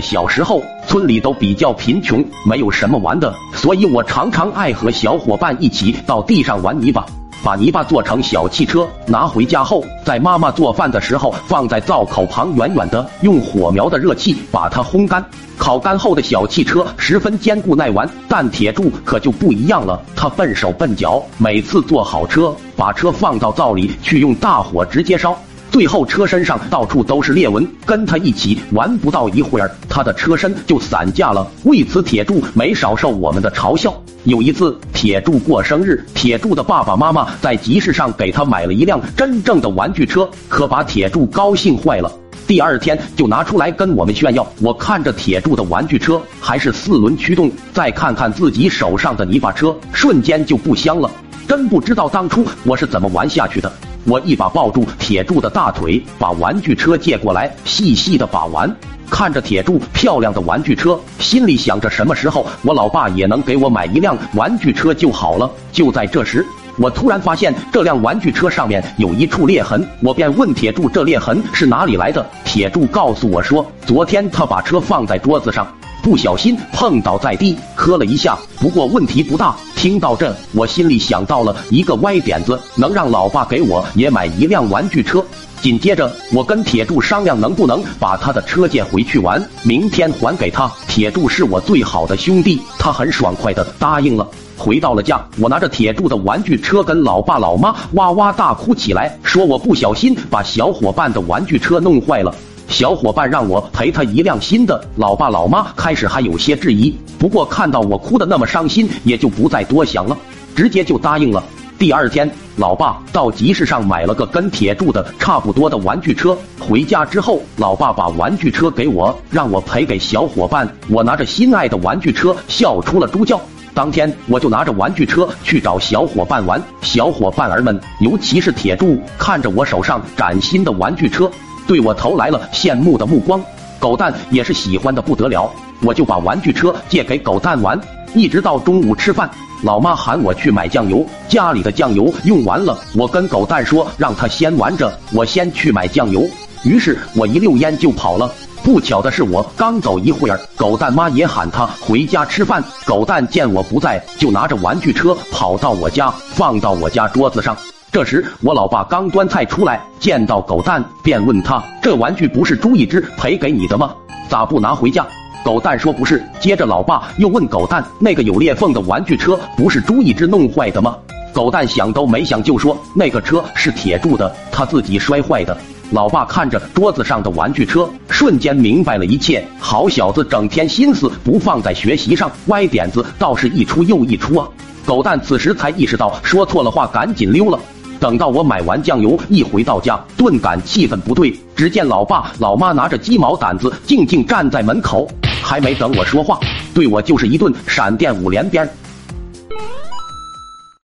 小时候村里都比较贫穷，没有什么玩的，所以我常常爱和小伙伴一起到地上玩泥巴。把泥巴做成小汽车，拿回家后，在妈妈做饭的时候放在灶口旁，远远的用火苗的热气把它烘干。烤干后的小汽车十分坚固耐玩，但铁柱可就不一样了，它笨手笨脚，每次做好车，把车放到灶里去，用大火直接烧。最后车身上到处都是裂纹，跟他一起玩不到一会儿，他的车身就散架了。为此，铁柱没少受我们的嘲笑。有一次，铁柱过生日，铁柱的爸爸妈妈在集市上给他买了一辆真正的玩具车，可把铁柱高兴坏了。第二天就拿出来跟我们炫耀。我看着铁柱的玩具车还是四轮驱动，再看看自己手上的泥巴车，瞬间就不香了。真不知道当初我是怎么玩下去的。我一把抱住铁柱的大腿，把玩具车借过来，细细的把玩。看着铁柱漂亮的玩具车，心里想着什么时候我老爸也能给我买一辆玩具车就好了。就在这时，我突然发现这辆玩具车上面有一处裂痕，我便问铁柱这裂痕是哪里来的。铁柱告诉我说，昨天他把车放在桌子上。不小心碰倒在地，磕了一下，不过问题不大。听到这，我心里想到了一个歪点子，能让老爸给我也买一辆玩具车。紧接着，我跟铁柱商量，能不能把他的车借回去玩，明天还给他。铁柱是我最好的兄弟，他很爽快的答应了。回到了家，我拿着铁柱的玩具车，跟老爸老妈哇哇大哭起来，说我不小心把小伙伴的玩具车弄坏了。小伙伴让我赔他一辆新的，老爸老妈开始还有些质疑，不过看到我哭的那么伤心，也就不再多想了，直接就答应了。第二天，老爸到集市上买了个跟铁柱的差不多的玩具车，回家之后，老爸把玩具车给我，让我赔给小伙伴。我拿着心爱的玩具车笑出了猪叫。当天，我就拿着玩具车去找小伙伴玩，小伙伴儿们，尤其是铁柱，看着我手上崭新的玩具车。对我投来了羡慕的目光，狗蛋也是喜欢的不得了，我就把玩具车借给狗蛋玩，一直到中午吃饭，老妈喊我去买酱油，家里的酱油用完了，我跟狗蛋说让他先玩着，我先去买酱油，于是我一溜烟就跑了。不巧的是，我刚走一会儿，狗蛋妈也喊他回家吃饭。狗蛋见我不在，就拿着玩具车跑到我家，放到我家桌子上。这时，我老爸刚端菜出来，见到狗蛋，便问他：“这玩具不是猪一只赔给你的吗？咋不拿回家？”狗蛋说：“不是。”接着，老爸又问狗蛋：“那个有裂缝的玩具车，不是猪一只弄坏的吗？”狗蛋想都没想就说：“那个车是铁柱的，他自己摔坏的。”老爸看着桌子上的玩具车，瞬间明白了一切。好小子，整天心思不放在学习上，歪点子倒是一出又一出啊！狗蛋此时才意识到说错了话，赶紧溜了。等到我买完酱油，一回到家，顿感气氛不对。只见老爸老妈拿着鸡毛掸子，静静站在门口，还没等我说话，对我就是一顿闪电五连鞭。